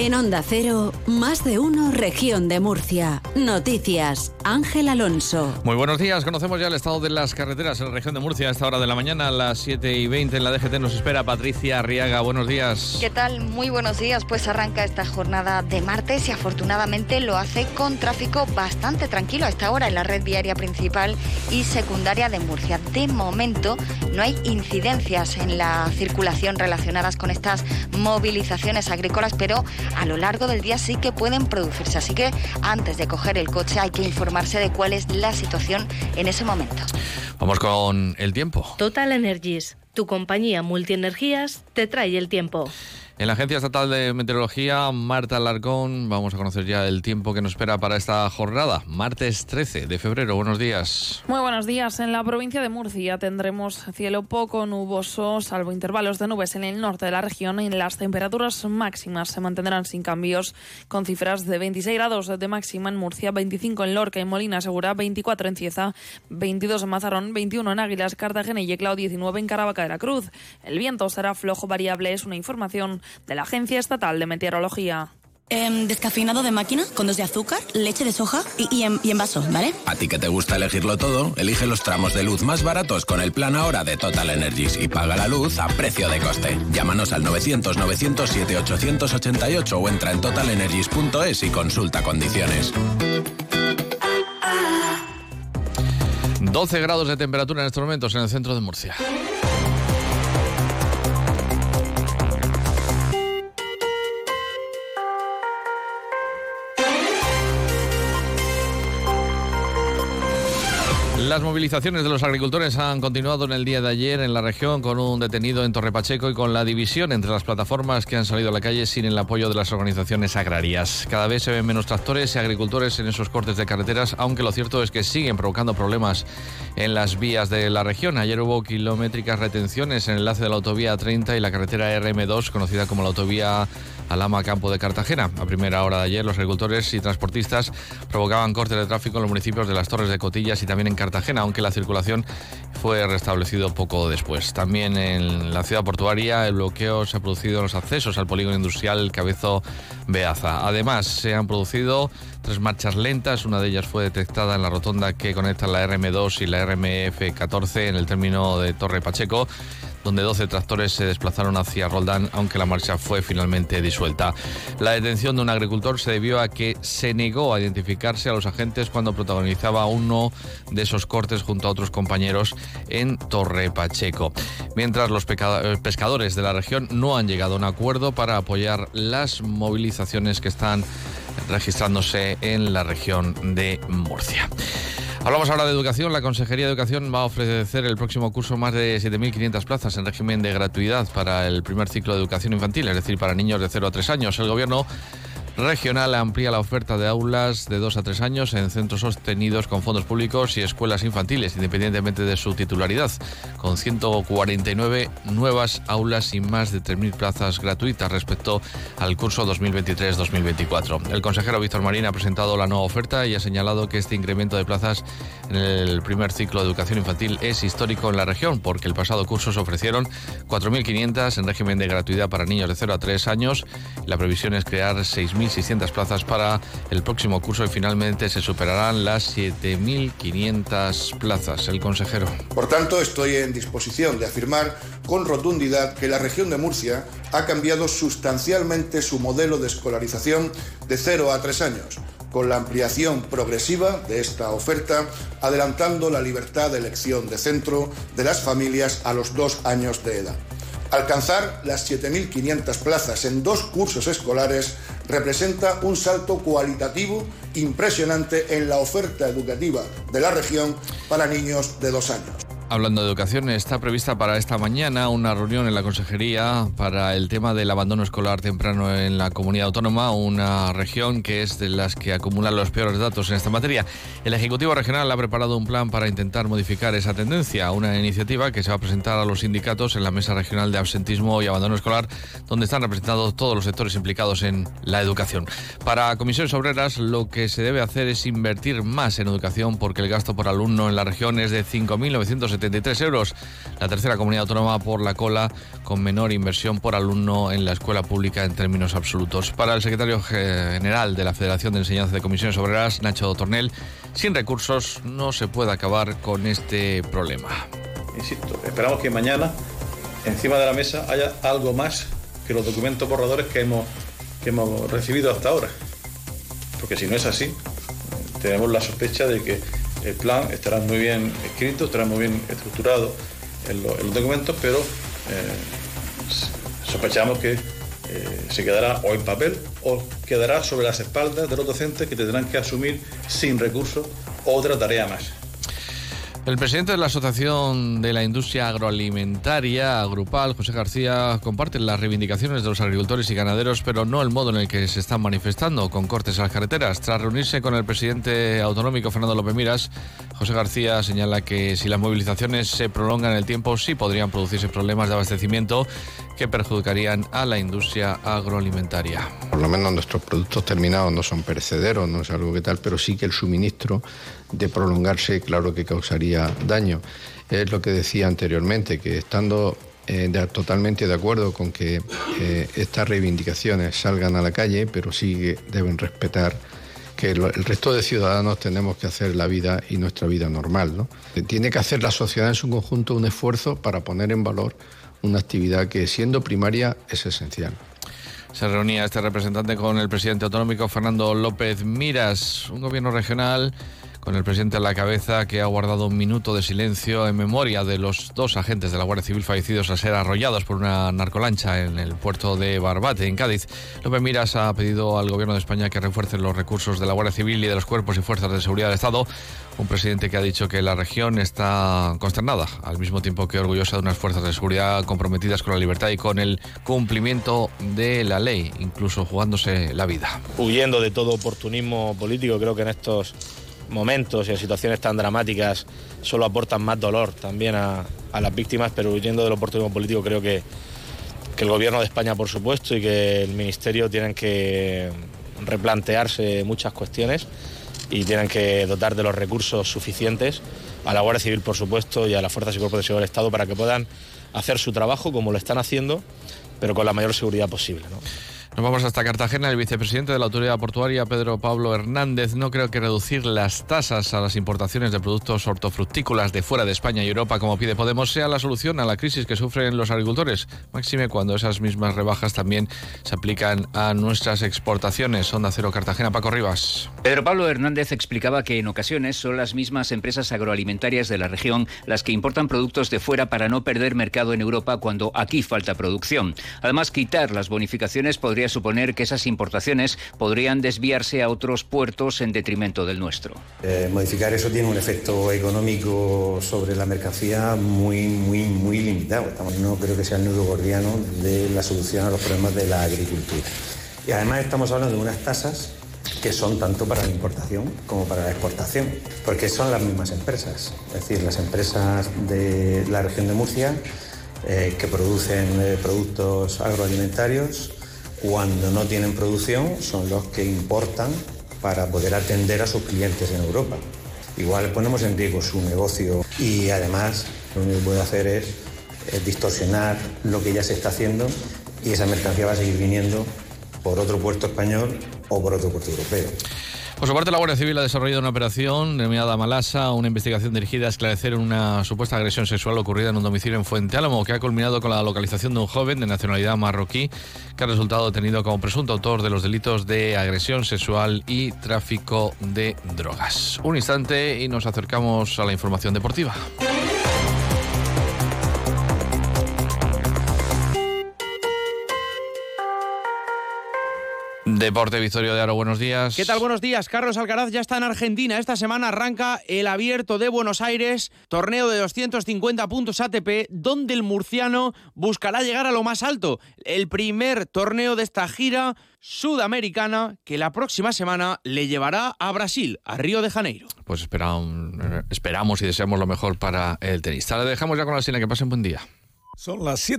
En Onda Cero, más de uno, región de Murcia. Noticias, Ángel Alonso. Muy buenos días, conocemos ya el estado de las carreteras en la región de Murcia a esta hora de la mañana, a las 7 y 20 en la DGT nos espera Patricia Arriaga. Buenos días. ¿Qué tal? Muy buenos días. Pues arranca esta jornada de martes y afortunadamente lo hace con tráfico bastante tranquilo a esta hora en la red viaria principal y secundaria de Murcia. De momento no hay incidencias en la circulación relacionadas con estas movilizaciones agrícolas, pero a lo largo del día sí que pueden producirse. Así que antes de coger el coche hay que informarse de cuál es la situación en ese momento. Vamos con el tiempo. Total Energies, tu compañía multienergías, te trae el tiempo. En la Agencia Estatal de Meteorología, Marta Alarcón, vamos a conocer ya el tiempo que nos espera para esta jornada, martes 13 de febrero. Buenos días. Muy buenos días. En la provincia de Murcia tendremos cielo poco nuboso, salvo intervalos de nubes en el norte de la región. En las temperaturas máximas se mantendrán sin cambios, con cifras de 26 grados de máxima en Murcia, 25 en Lorca y Molina Segura, 24 en Cieza, 22 en Mazarrón, 21 en Águilas, Cartagena y Yeclao, 19 en Caravaca de la Cruz. El viento será flojo variable, es una información de la Agencia Estatal de Meteorología. Em, descafeinado de máquina, con dos de azúcar, leche de soja y, en, y, en, vaso, ¿vale? A ti que te gusta elegirlo todo, elige los tramos de luz más baratos con el plan ahora de Total Energies y paga la luz a precio de coste. Llámanos al 900-907-888 o entra en totalenergies.es y consulta condiciones. 12 grados de temperatura en estos momentos en el centro de Murcia. Las movilizaciones de los agricultores han continuado en el día de ayer en la región con un detenido en Torre Pacheco y con la división entre las plataformas que han salido a la calle sin el apoyo de las organizaciones agrarias. Cada vez se ven menos tractores y agricultores en esos cortes de carreteras, aunque lo cierto es que siguen provocando problemas en las vías de la región. Ayer hubo kilométricas retenciones en el enlace de la autovía 30 y la carretera RM2, conocida como la autovía Alama Campo de Cartagena. A primera hora de ayer, los agricultores y transportistas provocaban cortes de tráfico en los municipios de las Torres de Cotillas y también en Cartagena, aunque la circulación fue restablecido poco después. También en la ciudad portuaria el bloqueo se ha producido en los accesos al polígono industrial Cabezo Beaza. Además, se han producido tres marchas lentas, una de ellas fue detectada en la rotonda que conecta la RM2 y la RMF14 en el término de Torre Pacheco donde 12 tractores se desplazaron hacia Roldán, aunque la marcha fue finalmente disuelta. La detención de un agricultor se debió a que se negó a identificarse a los agentes cuando protagonizaba uno de esos cortes junto a otros compañeros en Torre Pacheco. Mientras los eh, pescadores de la región no han llegado a un acuerdo para apoyar las movilizaciones que están registrándose en la región de Murcia. Hablamos ahora de educación. La Consejería de Educación va a ofrecer el próximo curso más de 7.500 plazas en régimen de gratuidad para el primer ciclo de educación infantil, es decir, para niños de 0 a 3 años. El Gobierno regional amplía la oferta de aulas de 2 a 3 años en centros sostenidos con fondos públicos y escuelas infantiles, independientemente de su titularidad, con 149 nuevas aulas y más de 3.000 plazas gratuitas respecto al curso 2023-2024. El consejero Víctor Marín ha presentado la nueva oferta y ha señalado que este incremento de plazas en el primer ciclo de educación infantil es histórico en la región, porque el pasado curso se ofrecieron 4.500 en régimen de gratuidad para niños de 0 a 3 años. La previsión es crear 6.000 600 plazas para el próximo curso y finalmente se superarán las 7.500 plazas. El consejero. Por tanto, estoy en disposición de afirmar con rotundidad que la región de Murcia ha cambiado sustancialmente su modelo de escolarización de 0 a 3 años con la ampliación progresiva de esta oferta, adelantando la libertad de elección de centro de las familias a los dos años de edad. Alcanzar las 7.500 plazas en dos cursos escolares representa un salto cualitativo impresionante en la oferta educativa de la región para niños de dos años. Hablando de educación, está prevista para esta mañana una reunión en la Consejería para el tema del abandono escolar temprano en la comunidad autónoma, una región que es de las que acumula los peores datos en esta materia. El Ejecutivo Regional ha preparado un plan para intentar modificar esa tendencia, una iniciativa que se va a presentar a los sindicatos en la Mesa Regional de Absentismo y Abandono Escolar, donde están representados todos los sectores implicados en la educación. Para comisiones obreras, lo que se debe hacer es invertir más en educación porque el gasto por alumno en la región es de 5.970 73 euros. La tercera comunidad autónoma por la cola con menor inversión por alumno en la escuela pública en términos absolutos. Para el secretario general de la Federación de Enseñanza de Comisiones Obreras, Nacho Tornel, sin recursos no se puede acabar con este problema. Insisto, esperamos que mañana encima de la mesa haya algo más que los documentos borradores que hemos, que hemos recibido hasta ahora. Porque si no es así, tenemos la sospecha de que el plan estará muy bien escrito, estará muy bien estructurado en, los documentos, pero eh, sospechamos que eh, se quedará o en papel o quedará sobre las espaldas de los docentes que tendrán que asumir sin recursos otra tarea más. El presidente de la Asociación de la Industria Agroalimentaria, Grupal, José García, comparte las reivindicaciones de los agricultores y ganaderos, pero no el modo en el que se están manifestando, con cortes a las carreteras. Tras reunirse con el presidente autonómico, Fernando López Miras, José García señala que si las movilizaciones se prolongan en el tiempo, sí podrían producirse problemas de abastecimiento que perjudicarían a la industria agroalimentaria. Por lo menos nuestros productos terminados no son perecederos, no es algo que tal, pero sí que el suministro de prolongarse, claro que causaría daño. Es lo que decía anteriormente, que estando eh, totalmente de acuerdo con que eh, estas reivindicaciones salgan a la calle, pero sí deben respetar que el resto de ciudadanos tenemos que hacer la vida y nuestra vida normal. ¿no? Tiene que hacer la sociedad en su conjunto un esfuerzo para poner en valor una actividad que siendo primaria es esencial. Se reunía este representante con el presidente autonómico Fernando López Miras, un gobierno regional con el presidente a la cabeza que ha guardado un minuto de silencio en memoria de los dos agentes de la Guardia Civil fallecidos a ser arrollados por una narcolancha en el puerto de Barbate, en Cádiz. López Miras ha pedido al gobierno de España que refuerce los recursos de la Guardia Civil y de los cuerpos y fuerzas de seguridad del Estado. Un presidente que ha dicho que la región está consternada, al mismo tiempo que orgullosa de unas fuerzas de seguridad comprometidas con la libertad y con el cumplimiento de la ley, incluso jugándose la vida. Huyendo de todo oportunismo político, creo que en estos momentos y en situaciones tan dramáticas solo aportan más dolor también a, las víctimas, pero huyendo del oportunismo político creo que, que el Gobierno de España, por supuesto, y que el Ministerio tienen que replantearse muchas cuestiones y tienen que dotar de los recursos suficientes a la Guardia Civil, por supuesto, y a las fuerzas y cuerpos de seguridad del Estado para que puedan hacer su trabajo como lo están haciendo, pero con la mayor seguridad posible. Nos vamos hasta Cartagena. El vicepresidente de la Autoridad Portuaria, Pedro Pablo Hernández, no creo que reducir las tasas a las importaciones de productos hortofrutícolas de fuera de España y Europa, como pide Podemos, sea la solución a la crisis que sufren los agricultores. Máxime cuando esas mismas rebajas también se aplican a nuestras exportaciones. Onda Cero Cartagena, Paco Rivas. Pedro Pablo Hernández explicaba que en ocasiones son las mismas empresas agroalimentarias de la región las que importan productos de fuera para no perder mercado en Europa cuando aquí falta producción. Además, quitar las bonificaciones podría suponer que esas importaciones podrían desviarse a otros puertos en detrimento del nuestro. Eh, modificar eso tiene un efecto económico sobre la mercancía muy, muy, muy limitado. No creo que sea el nudo gordiano de la solución a los problemas de la agricultura. Y además estamos hablando de unas tasas que son tanto para la importación como para la exportación, porque son las mismas empresas, es decir, las empresas de la región de Murcia eh, que producen eh, productos agroalimentarios cuando no tienen producción son los que importan para poder atender a sus clientes en Europa. Igual ponemos en riesgo su negocio y además lo único que puede hacer es, distorsionar lo que ya se está haciendo y esa mercancía va a seguir viniendo por otro puerto español o por otro europeo. Por su parte, la Guardia Civil ha desarrollado una operación denominada Malasa, una investigación dirigida a esclarecer una supuesta agresión sexual ocurrida en un domicilio en Fuente Álamo, que ha culminado con la localización de un joven de nacionalidad marroquí que ha resultado detenido como presunto autor de los delitos de agresión sexual y tráfico de drogas. Un instante y nos acercamos a la información deportiva. Deporte Victorio de Aro, buenos días. ¿Qué tal? Buenos días. Carlos Alcaraz ya está en Argentina. Esta semana arranca el Abierto de Buenos Aires, torneo de 250 puntos ATP, donde el murciano buscará llegar a lo más alto. El primer torneo de esta gira sudamericana que la próxima semana le llevará a Brasil, a Río de Janeiro. Pues esperamos, y deseamos lo mejor para el tenista. Le dejamos ya con la cine. Que pasen buen día. Son las 7